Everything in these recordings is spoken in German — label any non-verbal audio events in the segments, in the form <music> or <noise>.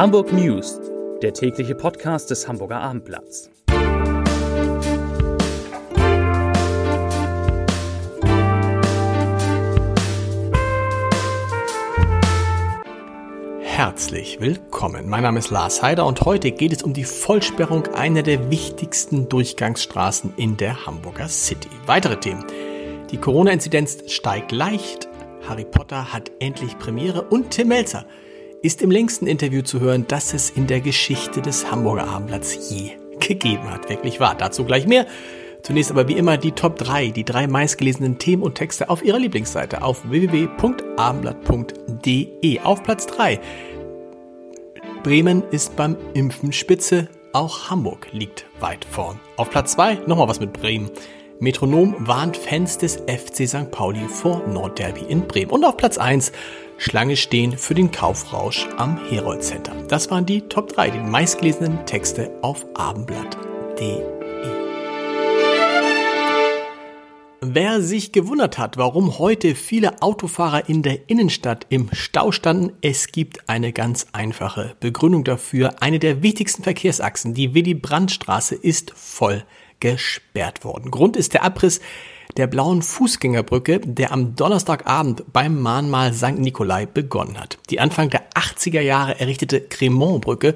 Hamburg News, der tägliche Podcast des Hamburger Abendblatts. Herzlich willkommen. Mein Name ist Lars Heider und heute geht es um die Vollsperrung einer der wichtigsten Durchgangsstraßen in der Hamburger City. Weitere Themen. Die Corona-Inzidenz steigt leicht, Harry Potter hat endlich Premiere und Tim Melzer ist im längsten Interview zu hören, das es in der Geschichte des Hamburger Abendblatts je gegeben hat. Wirklich wahr. Dazu gleich mehr. Zunächst aber wie immer die Top 3, die drei meistgelesenen Themen und Texte auf Ihrer Lieblingsseite auf www.abendblatt.de. Auf Platz 3. Bremen ist beim Impfen Spitze, auch Hamburg liegt weit vorn. Auf Platz 2 nochmal was mit Bremen. Metronom warnt Fans des FC St. Pauli vor Nordderby in Bremen. Und auf Platz 1 Schlange stehen für den Kaufrausch am Herold Center. Das waren die Top 3, die meistgelesenen Texte auf abendblatt.de. Wer sich gewundert hat, warum heute viele Autofahrer in der Innenstadt im Stau standen, es gibt eine ganz einfache Begründung dafür. Eine der wichtigsten Verkehrsachsen, die Willy-Brandt-Straße, ist voll gesperrt worden. Grund ist der Abriss der blauen Fußgängerbrücke, der am Donnerstagabend beim Mahnmal St. Nikolai begonnen hat. Die Anfang der 80er Jahre errichtete Cremont-Brücke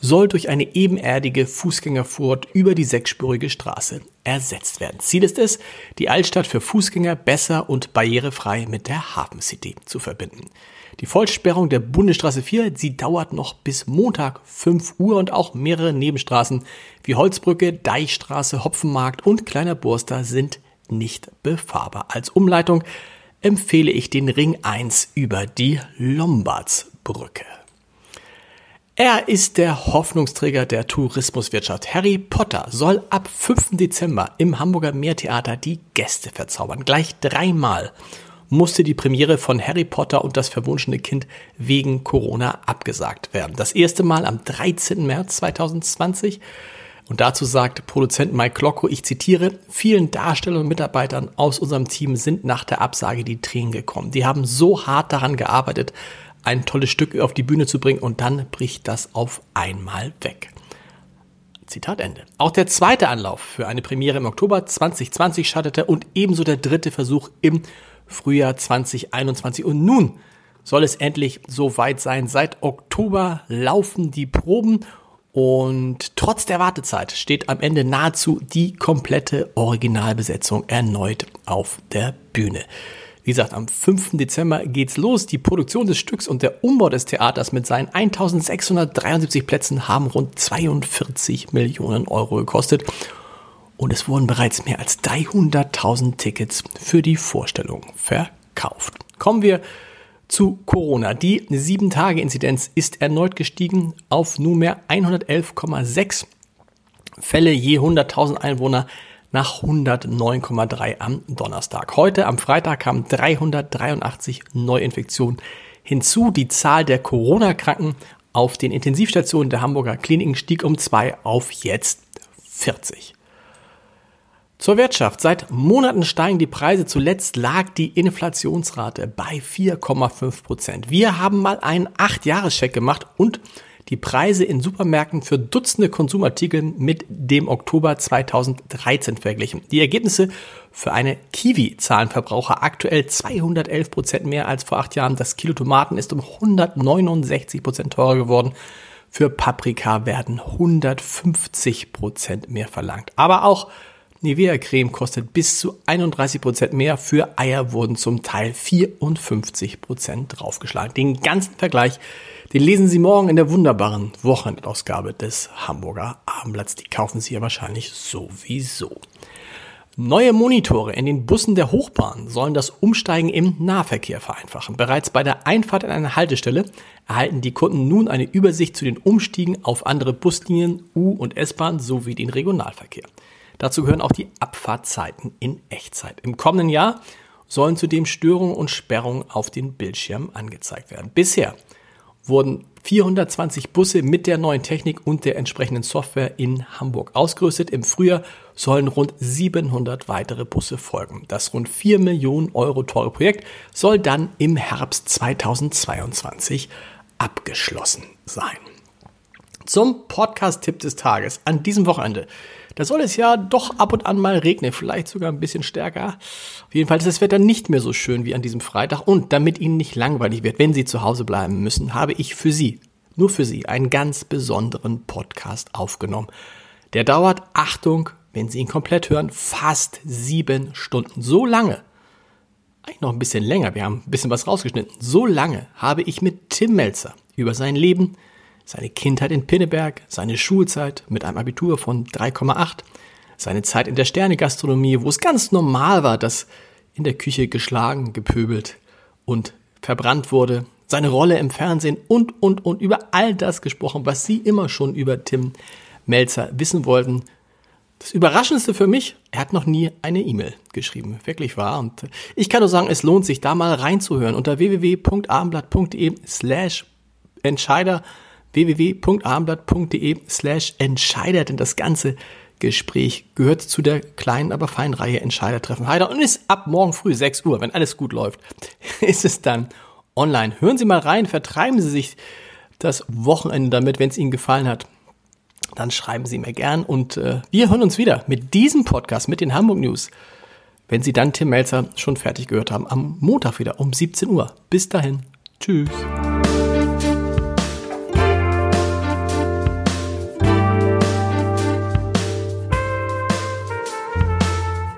soll durch eine ebenerdige Fußgängerfurt über die sechsspurige Straße ersetzt werden. Ziel ist es, die Altstadt für Fußgänger besser und barrierefrei mit der Hafen City zu verbinden. Die Vollsperrung der Bundesstraße 4, sie dauert noch bis Montag 5 Uhr und auch mehrere Nebenstraßen wie Holzbrücke, Deichstraße, Hopfenmarkt und Kleiner Burster sind nicht befahrbar. Als Umleitung empfehle ich den Ring 1 über die Lombardsbrücke. Er ist der Hoffnungsträger der Tourismuswirtschaft. Harry Potter soll ab 5. Dezember im Hamburger Meertheater die Gäste verzaubern. Gleich dreimal musste die Premiere von Harry Potter und das verwunschene Kind wegen Corona abgesagt werden. Das erste Mal am 13. März 2020. Und dazu sagt Produzent Mike Klocko, ich zitiere, vielen Darstellern und Mitarbeitern aus unserem Team sind nach der Absage die Tränen gekommen. Die haben so hart daran gearbeitet, ein tolles Stück auf die Bühne zu bringen und dann bricht das auf einmal weg. Zitat Ende. Auch der zweite Anlauf für eine Premiere im Oktober 2020 scheiterte und ebenso der dritte Versuch im Frühjahr 2021. Und nun soll es endlich so weit sein. Seit Oktober laufen die Proben und trotz der Wartezeit steht am Ende nahezu die komplette Originalbesetzung erneut auf der Bühne. Wie gesagt, am 5. Dezember geht's los. Die Produktion des Stücks und der Umbau des Theaters mit seinen 1673 Plätzen haben rund 42 Millionen Euro gekostet und es wurden bereits mehr als 300.000 Tickets für die Vorstellung verkauft. Kommen wir zu Corona. Die 7-Tage-Inzidenz ist erneut gestiegen auf nunmehr 111,6 Fälle je 100.000 Einwohner nach 109,3 am Donnerstag. Heute am Freitag kamen 383 Neuinfektionen hinzu. Die Zahl der Corona-Kranken auf den Intensivstationen der Hamburger Kliniken stieg um zwei auf jetzt 40. Zur Wirtschaft. Seit Monaten steigen die Preise. Zuletzt lag die Inflationsrate bei 4,5 Prozent. Wir haben mal einen 8-Jahres-Check gemacht und die Preise in Supermärkten für Dutzende Konsumartikel mit dem Oktober 2013 verglichen. Die Ergebnisse für eine Kiwi zahlen Verbraucher aktuell 211 Prozent mehr als vor acht Jahren. Das Kilo Tomaten ist um 169 Prozent teurer geworden. Für Paprika werden 150 Prozent mehr verlangt. Aber auch Nivea-Creme kostet bis zu 31% mehr. Für Eier wurden zum Teil 54% draufgeschlagen. Den ganzen Vergleich, den lesen Sie morgen in der wunderbaren Wochenendausgabe des Hamburger Abendblatts. Die kaufen Sie ja wahrscheinlich sowieso. Neue Monitore in den Bussen der Hochbahn sollen das Umsteigen im Nahverkehr vereinfachen. Bereits bei der Einfahrt in eine Haltestelle erhalten die Kunden nun eine Übersicht zu den Umstiegen auf andere Buslinien, U- und S-Bahn sowie den Regionalverkehr. Dazu gehören auch die Abfahrtzeiten in Echtzeit. Im kommenden Jahr sollen zudem Störungen und Sperrungen auf den Bildschirmen angezeigt werden. Bisher wurden 420 Busse mit der neuen Technik und der entsprechenden Software in Hamburg ausgerüstet. Im Frühjahr sollen rund 700 weitere Busse folgen. Das rund 4 Millionen Euro teure Projekt soll dann im Herbst 2022 abgeschlossen sein. Zum Podcast-Tipp des Tages an diesem Wochenende. Da soll es ja doch ab und an mal regnen, vielleicht sogar ein bisschen stärker. Auf jeden Fall ist das Wetter nicht mehr so schön wie an diesem Freitag. Und damit Ihnen nicht langweilig wird, wenn Sie zu Hause bleiben müssen, habe ich für Sie, nur für Sie, einen ganz besonderen Podcast aufgenommen. Der dauert, Achtung, wenn Sie ihn komplett hören, fast sieben Stunden. So lange, eigentlich noch ein bisschen länger, wir haben ein bisschen was rausgeschnitten, so lange habe ich mit Tim Melzer über sein Leben, seine Kindheit in Pinneberg, seine Schulzeit mit einem Abitur von 3,8, seine Zeit in der Sternegastronomie, wo es ganz normal war, dass in der Küche geschlagen, gepöbelt und verbrannt wurde, seine Rolle im Fernsehen und, und, und über all das gesprochen, was Sie immer schon über Tim Melzer wissen wollten. Das Überraschendste für mich, er hat noch nie eine E-Mail geschrieben. Wirklich wahr. Und ich kann nur sagen, es lohnt sich, da mal reinzuhören unter www.abendblatt.de slash Entscheider www.abendblatt.de slash Entscheider, denn das ganze Gespräch gehört zu der kleinen, aber feinen Reihe Entscheidertreffen Heider und ist ab morgen früh 6 Uhr, wenn alles gut läuft, <laughs> ist es dann online. Hören Sie mal rein, vertreiben Sie sich das Wochenende damit, wenn es Ihnen gefallen hat. Dann schreiben Sie mir gern und äh, wir hören uns wieder mit diesem Podcast, mit den Hamburg News, wenn Sie dann Tim Melzer schon fertig gehört haben, am Montag wieder um 17 Uhr. Bis dahin. Tschüss.